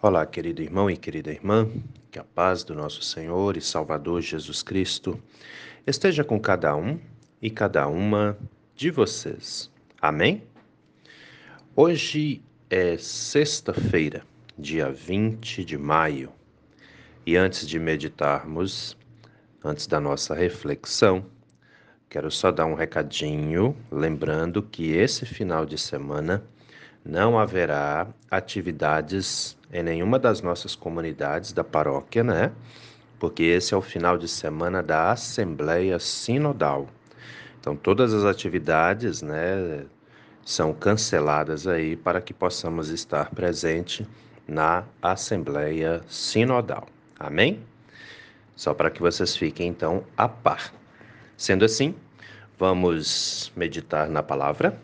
Olá, querido irmão e querida irmã, que a paz do nosso Senhor e Salvador Jesus Cristo esteja com cada um e cada uma de vocês. Amém? Hoje é sexta-feira, dia 20 de maio, e antes de meditarmos, antes da nossa reflexão, quero só dar um recadinho, lembrando que esse final de semana não haverá atividades em nenhuma das nossas comunidades da paróquia, né? Porque esse é o final de semana da Assembleia Sinodal. Então, todas as atividades, né, são canceladas aí para que possamos estar presente na Assembleia Sinodal. Amém? Só para que vocês fiquem então a par. Sendo assim, vamos meditar na palavra.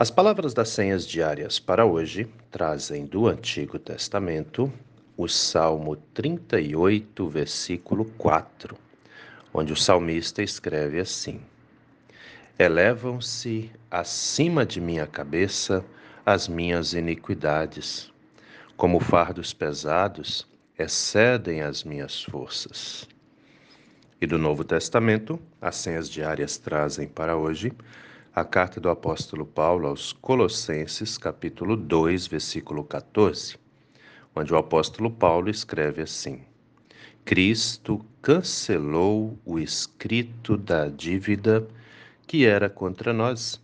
As palavras das senhas diárias para hoje trazem do Antigo Testamento o Salmo 38, versículo 4, onde o salmista escreve assim: Elevam-se acima de minha cabeça as minhas iniquidades, como fardos pesados excedem as minhas forças. E do Novo Testamento, as senhas diárias trazem para hoje a carta do apóstolo Paulo aos Colossenses, capítulo 2, versículo 14, onde o apóstolo Paulo escreve assim: Cristo cancelou o escrito da dívida que era contra nós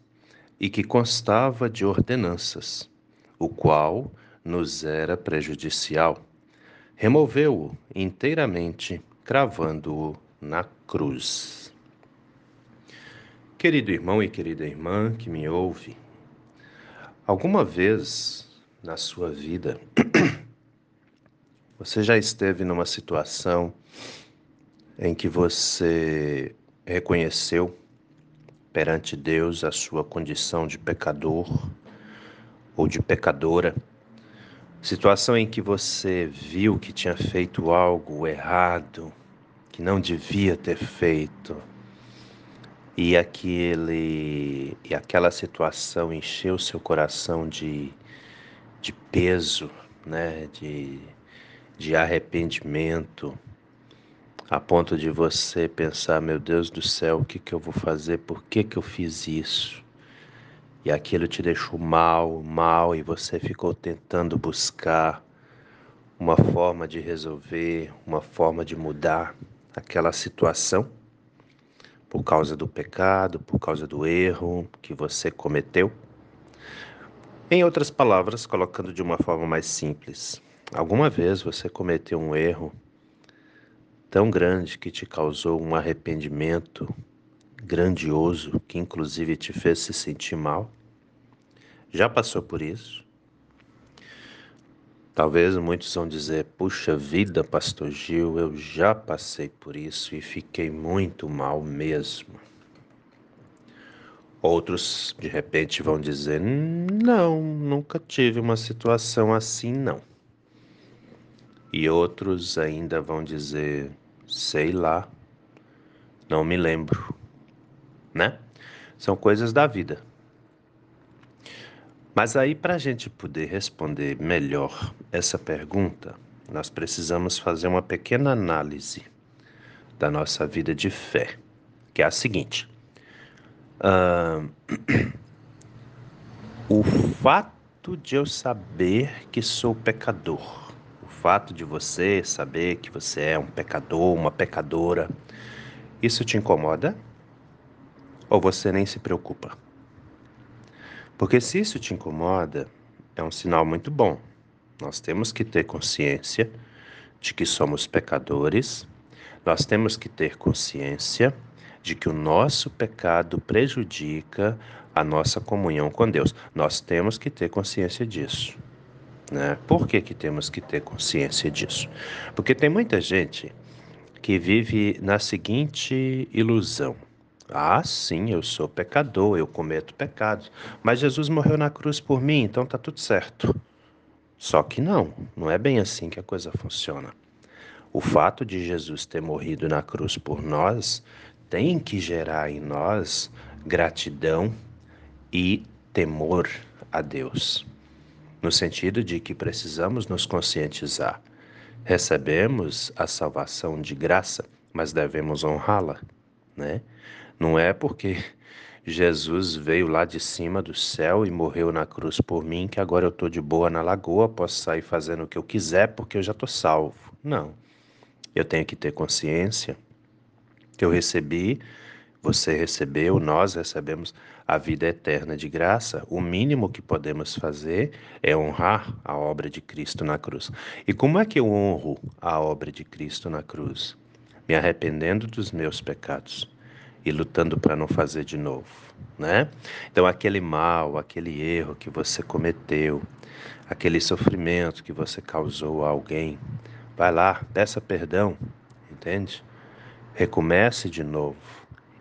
e que constava de ordenanças, o qual nos era prejudicial. Removeu-o inteiramente, cravando-o na cruz. Querido irmão e querida irmã que me ouve, alguma vez na sua vida você já esteve numa situação em que você reconheceu perante Deus a sua condição de pecador ou de pecadora? Situação em que você viu que tinha feito algo errado, que não devia ter feito e aquele e aquela situação encheu seu coração de, de peso, né, de, de arrependimento, a ponto de você pensar, meu Deus do céu, o que, que eu vou fazer? Por que, que eu fiz isso? E aquilo te deixou mal, mal, e você ficou tentando buscar uma forma de resolver, uma forma de mudar aquela situação por causa do pecado, por causa do erro que você cometeu. Em outras palavras, colocando de uma forma mais simples, alguma vez você cometeu um erro tão grande que te causou um arrependimento grandioso que inclusive te fez se sentir mal? Já passou por isso? Talvez muitos vão dizer: puxa vida, Pastor Gil, eu já passei por isso e fiquei muito mal mesmo. Outros, de repente, vão dizer: não, nunca tive uma situação assim, não. E outros ainda vão dizer: sei lá, não me lembro, né? São coisas da vida. Mas aí, para a gente poder responder melhor essa pergunta, nós precisamos fazer uma pequena análise da nossa vida de fé, que é a seguinte: uh, o fato de eu saber que sou pecador, o fato de você saber que você é um pecador, uma pecadora, isso te incomoda? Ou você nem se preocupa? Porque se isso te incomoda, é um sinal muito bom. Nós temos que ter consciência de que somos pecadores, nós temos que ter consciência de que o nosso pecado prejudica a nossa comunhão com Deus. Nós temos que ter consciência disso. Né? Por que, que temos que ter consciência disso? Porque tem muita gente que vive na seguinte ilusão: ah, sim, eu sou pecador, eu cometo pecados, mas Jesus morreu na cruz por mim, então tá tudo certo. Só que não, não é bem assim que a coisa funciona. O fato de Jesus ter morrido na cruz por nós tem que gerar em nós gratidão e temor a Deus. no sentido de que precisamos nos conscientizar. Recebemos a salvação de graça, mas devemos honrá-la, né? Não é porque Jesus veio lá de cima do céu e morreu na cruz por mim que agora eu estou de boa na lagoa, posso sair fazendo o que eu quiser porque eu já estou salvo. Não. Eu tenho que ter consciência que eu recebi, você recebeu, nós recebemos a vida eterna de graça. O mínimo que podemos fazer é honrar a obra de Cristo na cruz. E como é que eu honro a obra de Cristo na cruz? Me arrependendo dos meus pecados e lutando para não fazer de novo, né? Então aquele mal, aquele erro que você cometeu, aquele sofrimento que você causou a alguém, vai lá, peça perdão, entende? Recomece de novo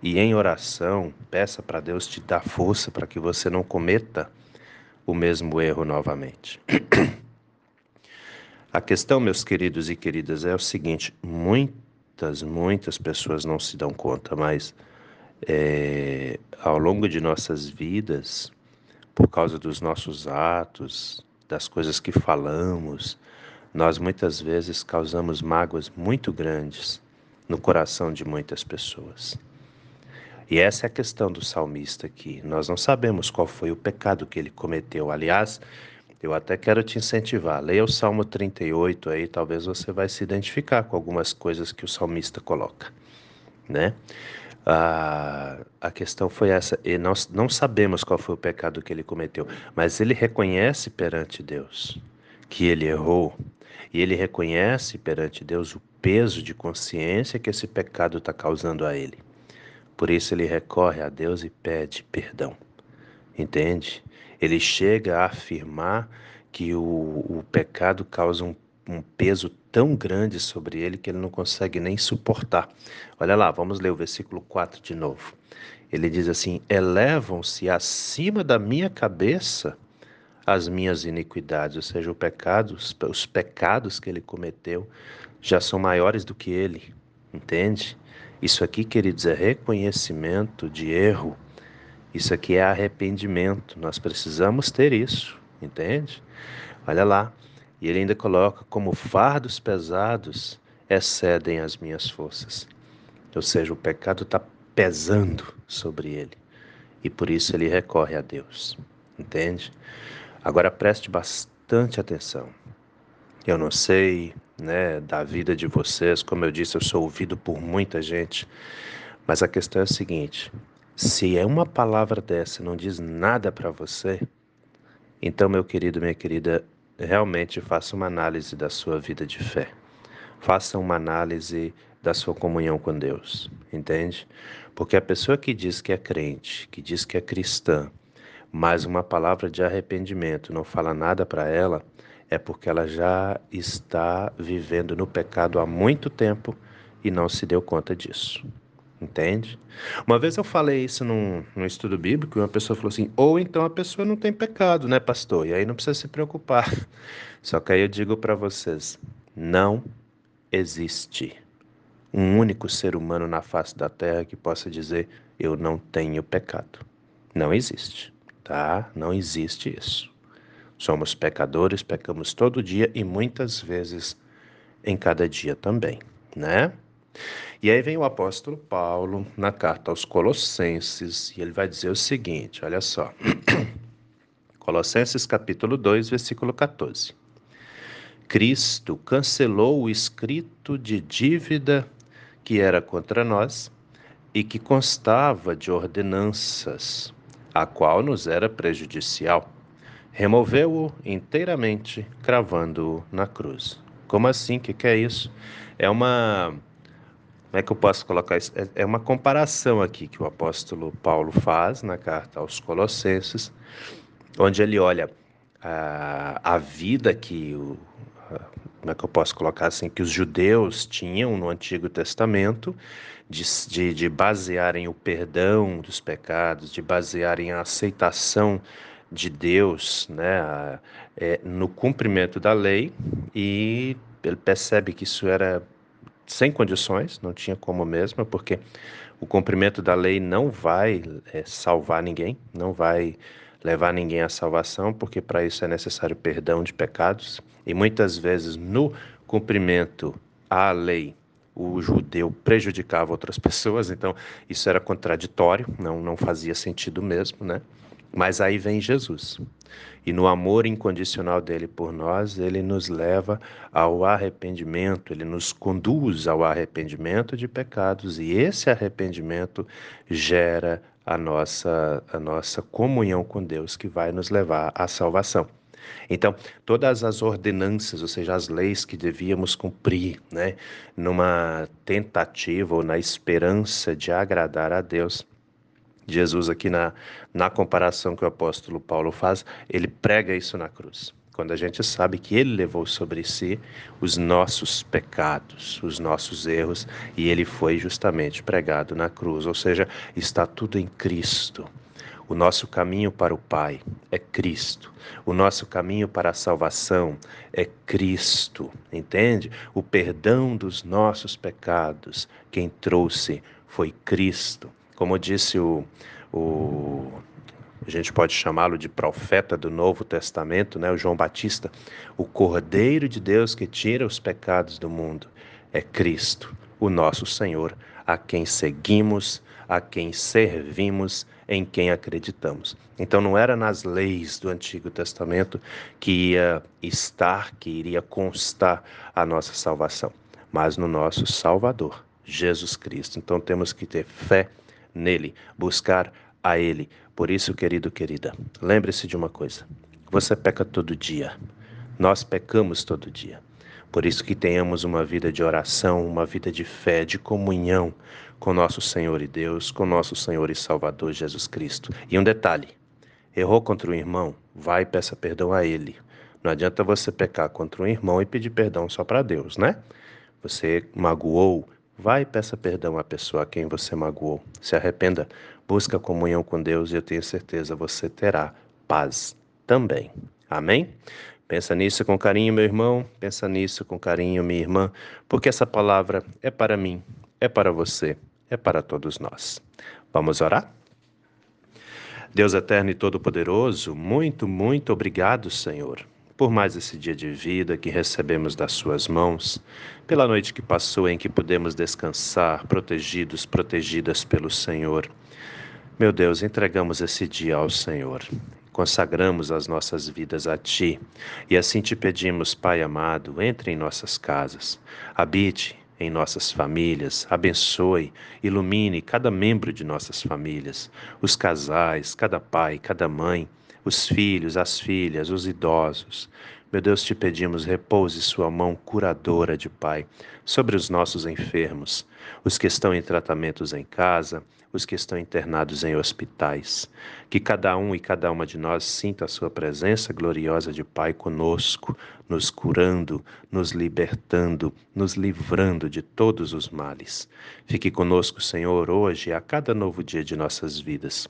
e em oração peça para Deus te dar força para que você não cometa o mesmo erro novamente. A questão, meus queridos e queridas, é o seguinte: muitas, muitas pessoas não se dão conta, mas é, ao longo de nossas vidas, por causa dos nossos atos, das coisas que falamos, nós muitas vezes causamos mágoas muito grandes no coração de muitas pessoas. E essa é a questão do salmista aqui. Nós não sabemos qual foi o pecado que ele cometeu. Aliás, eu até quero te incentivar. Leia o Salmo 38 aí, talvez você vai se identificar com algumas coisas que o salmista coloca, né? A, a questão foi essa, e nós não sabemos qual foi o pecado que ele cometeu, mas ele reconhece perante Deus que ele errou, e ele reconhece perante Deus o peso de consciência que esse pecado está causando a ele. Por isso ele recorre a Deus e pede perdão. Entende? Ele chega a afirmar que o, o pecado causa um um peso tão grande sobre ele que ele não consegue nem suportar. Olha lá, vamos ler o versículo 4 de novo. Ele diz assim: Elevam-se acima da minha cabeça as minhas iniquidades, ou seja, o pecado, os pecados que ele cometeu já são maiores do que ele, entende? Isso aqui, queridos, é reconhecimento de erro. Isso aqui é arrependimento. Nós precisamos ter isso, entende? Olha lá, e ele ainda coloca como fardos pesados excedem as minhas forças. Ou seja, o pecado está pesando sobre ele. E por isso ele recorre a Deus. Entende? Agora preste bastante atenção. Eu não sei, né, da vida de vocês, como eu disse, eu sou ouvido por muita gente, mas a questão é a seguinte: se é uma palavra dessa não diz nada para você, então, meu querido, minha querida, realmente faça uma análise da sua vida de fé. Faça uma análise da sua comunhão com Deus, entende? Porque a pessoa que diz que é crente, que diz que é cristã, mas uma palavra de arrependimento não fala nada para ela, é porque ela já está vivendo no pecado há muito tempo e não se deu conta disso. Entende? Uma vez eu falei isso num, num estudo bíblico e uma pessoa falou assim: ou então a pessoa não tem pecado, né, pastor? E aí não precisa se preocupar. Só que aí eu digo para vocês: não existe um único ser humano na face da terra que possa dizer eu não tenho pecado. Não existe, tá? Não existe isso. Somos pecadores, pecamos todo dia e muitas vezes em cada dia também, né? E aí vem o apóstolo Paulo na carta aos Colossenses e ele vai dizer o seguinte: olha só. Colossenses capítulo 2, versículo 14. Cristo cancelou o escrito de dívida que era contra nós e que constava de ordenanças, a qual nos era prejudicial. Removeu-o inteiramente, cravando-o na cruz. Como assim? O que, que é isso? É uma como é que eu posso colocar isso? É, é uma comparação aqui que o apóstolo Paulo faz na carta aos Colossenses, onde ele olha a, a vida que o, como é que eu posso colocar assim, que os judeus tinham no Antigo Testamento, de, de, de basearem o perdão dos pecados, de basearem a aceitação de Deus né, é, no cumprimento da lei, e ele percebe que isso era sem condições, não tinha como mesmo, porque o cumprimento da lei não vai é, salvar ninguém, não vai levar ninguém à salvação, porque para isso é necessário perdão de pecados, e muitas vezes no cumprimento à lei o judeu prejudicava outras pessoas, então isso era contraditório, não, não fazia sentido mesmo, né? Mas aí vem Jesus. E no amor incondicional dele por nós, ele nos leva ao arrependimento, ele nos conduz ao arrependimento de pecados, e esse arrependimento gera a nossa, a nossa comunhão com Deus, que vai nos levar à salvação. Então, todas as ordenanças, ou seja, as leis que devíamos cumprir, né, numa tentativa ou na esperança de agradar a Deus, Jesus, aqui na, na comparação que o apóstolo Paulo faz, ele prega isso na cruz. Quando a gente sabe que ele levou sobre si os nossos pecados, os nossos erros, e ele foi justamente pregado na cruz, ou seja, está tudo em Cristo. O nosso caminho para o Pai é Cristo. O nosso caminho para a salvação é Cristo. Entende? O perdão dos nossos pecados, quem trouxe foi Cristo. Como disse o, o a gente pode chamá-lo de profeta do Novo Testamento, né, o João Batista, o Cordeiro de Deus que tira os pecados do mundo, é Cristo, o nosso Senhor, a quem seguimos, a quem servimos, em quem acreditamos. Então não era nas leis do Antigo Testamento que ia estar, que iria constar a nossa salvação, mas no nosso Salvador, Jesus Cristo. Então temos que ter fé nele, buscar a ele. Por isso, querido, querida, lembre-se de uma coisa: você peca todo dia. Nós pecamos todo dia. Por isso que tenhamos uma vida de oração, uma vida de fé, de comunhão com nosso Senhor e Deus, com nosso Senhor e Salvador Jesus Cristo. E um detalhe: errou contra o irmão, vai e peça perdão a ele. Não adianta você pecar contra um irmão e pedir perdão só para Deus, né? Você magoou, vai e peça perdão à pessoa a quem você magoou. Se arrependa, busca comunhão com Deus e eu tenho certeza você terá paz também. Amém? Pensa nisso com carinho, meu irmão. Pensa nisso com carinho, minha irmã, porque essa palavra é para mim, é para você, é para todos nós. Vamos orar? Deus eterno e todo-poderoso, muito, muito obrigado, Senhor, por mais esse dia de vida que recebemos das Suas mãos, pela noite que passou em que pudemos descansar, protegidos, protegidas pelo Senhor. Meu Deus, entregamos esse dia ao Senhor consagramos as nossas vidas a Ti e assim te pedimos, Pai amado, entre em nossas casas, habite em nossas famílias, abençoe, ilumine cada membro de nossas famílias, os casais, cada pai, cada mãe, os filhos, as filhas, os idosos. Meu Deus, te pedimos, repouse Sua mão curadora de Pai sobre os nossos enfermos, os que estão em tratamentos em casa, os que estão internados em hospitais. Que cada um e cada uma de nós sinta a Sua presença gloriosa de Pai conosco, nos curando, nos libertando, nos livrando de todos os males. Fique conosco, Senhor, hoje e a cada novo dia de nossas vidas.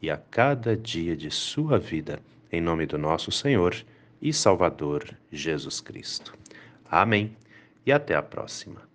e a cada dia de sua vida, em nome do nosso Senhor e Salvador Jesus Cristo. Amém. E até a próxima.